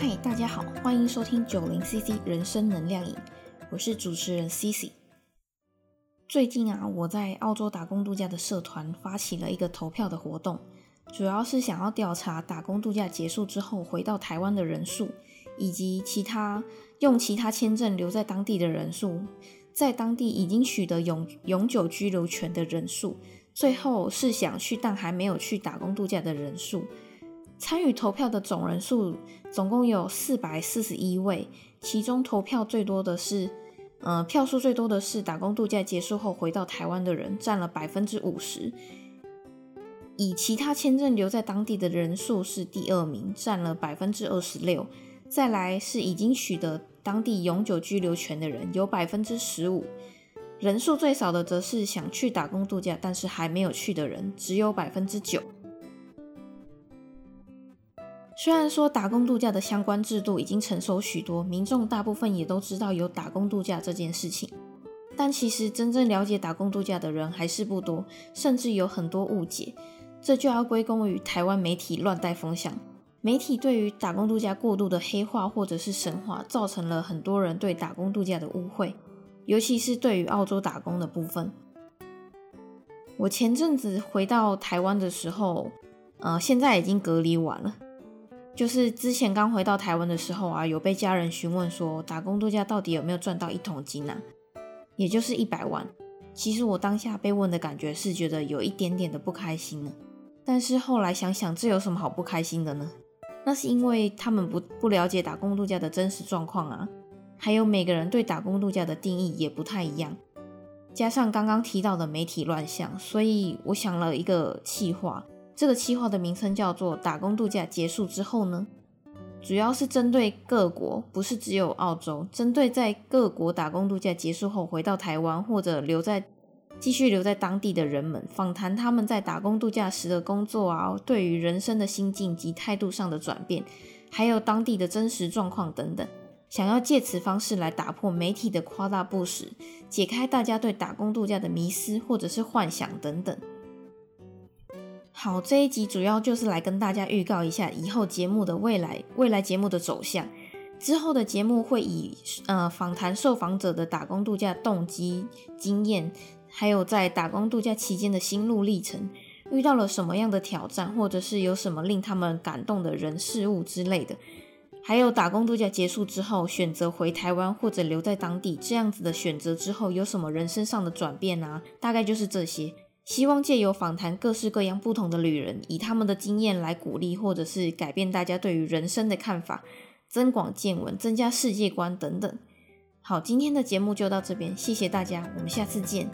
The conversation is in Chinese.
嗨，大家好，欢迎收听九零 CC 人生能量饮，我是主持人 CC。最近啊，我在澳洲打工度假的社团发起了一个投票的活动，主要是想要调查打工度假结束之后回到台湾的人数，以及其他用其他签证留在当地的人数，在当地已经取得永永久居留权的人数，最后是想去但还没有去打工度假的人数。参与投票的总人数总共有四百四十一位，其中投票最多的是，呃，票数最多的是打工度假结束后回到台湾的人，占了百分之五十。以其他签证留在当地的人数是第二名，占了百分之二十六。再来是已经取得当地永久居留权的人，有百分之十五。人数最少的则是想去打工度假但是还没有去的人，只有百分之九。虽然说打工度假的相关制度已经成熟许多，民众大部分也都知道有打工度假这件事情，但其实真正了解打工度假的人还是不多，甚至有很多误解。这就要归功于台湾媒体乱带风向，媒体对于打工度假过度的黑化或者是神话，造成了很多人对打工度假的误会，尤其是对于澳洲打工的部分。我前阵子回到台湾的时候，呃，现在已经隔离完了。就是之前刚回到台湾的时候啊，有被家人询问说打工度假到底有没有赚到一桶金呢？也就是一百万。其实我当下被问的感觉是觉得有一点点的不开心呢。但是后来想想，这有什么好不开心的呢？那是因为他们不不了解打工度假的真实状况啊，还有每个人对打工度假的定义也不太一样。加上刚刚提到的媒体乱象，所以我想了一个气话。这个计划的名称叫做“打工度假结束之后呢”，主要是针对各国，不是只有澳洲，针对在各国打工度假结束后回到台湾或者留在继续留在当地的人们，访谈他们在打工度假时的工作啊，对于人生的心境及态度上的转变，还有当地的真实状况等等，想要借此方式来打破媒体的夸大不实，解开大家对打工度假的迷思或者是幻想等等。好，这一集主要就是来跟大家预告一下以后节目的未来，未来节目的走向。之后的节目会以呃访谈受访者的打工度假动机、经验，还有在打工度假期间的心路历程，遇到了什么样的挑战，或者是有什么令他们感动的人事物之类的。还有打工度假结束之后，选择回台湾或者留在当地这样子的选择之后，有什么人生上的转变啊？大概就是这些。希望借由访谈各式各样不同的旅人，以他们的经验来鼓励或者是改变大家对于人生的看法，增广见闻，增加世界观等等。好，今天的节目就到这边，谢谢大家，我们下次见。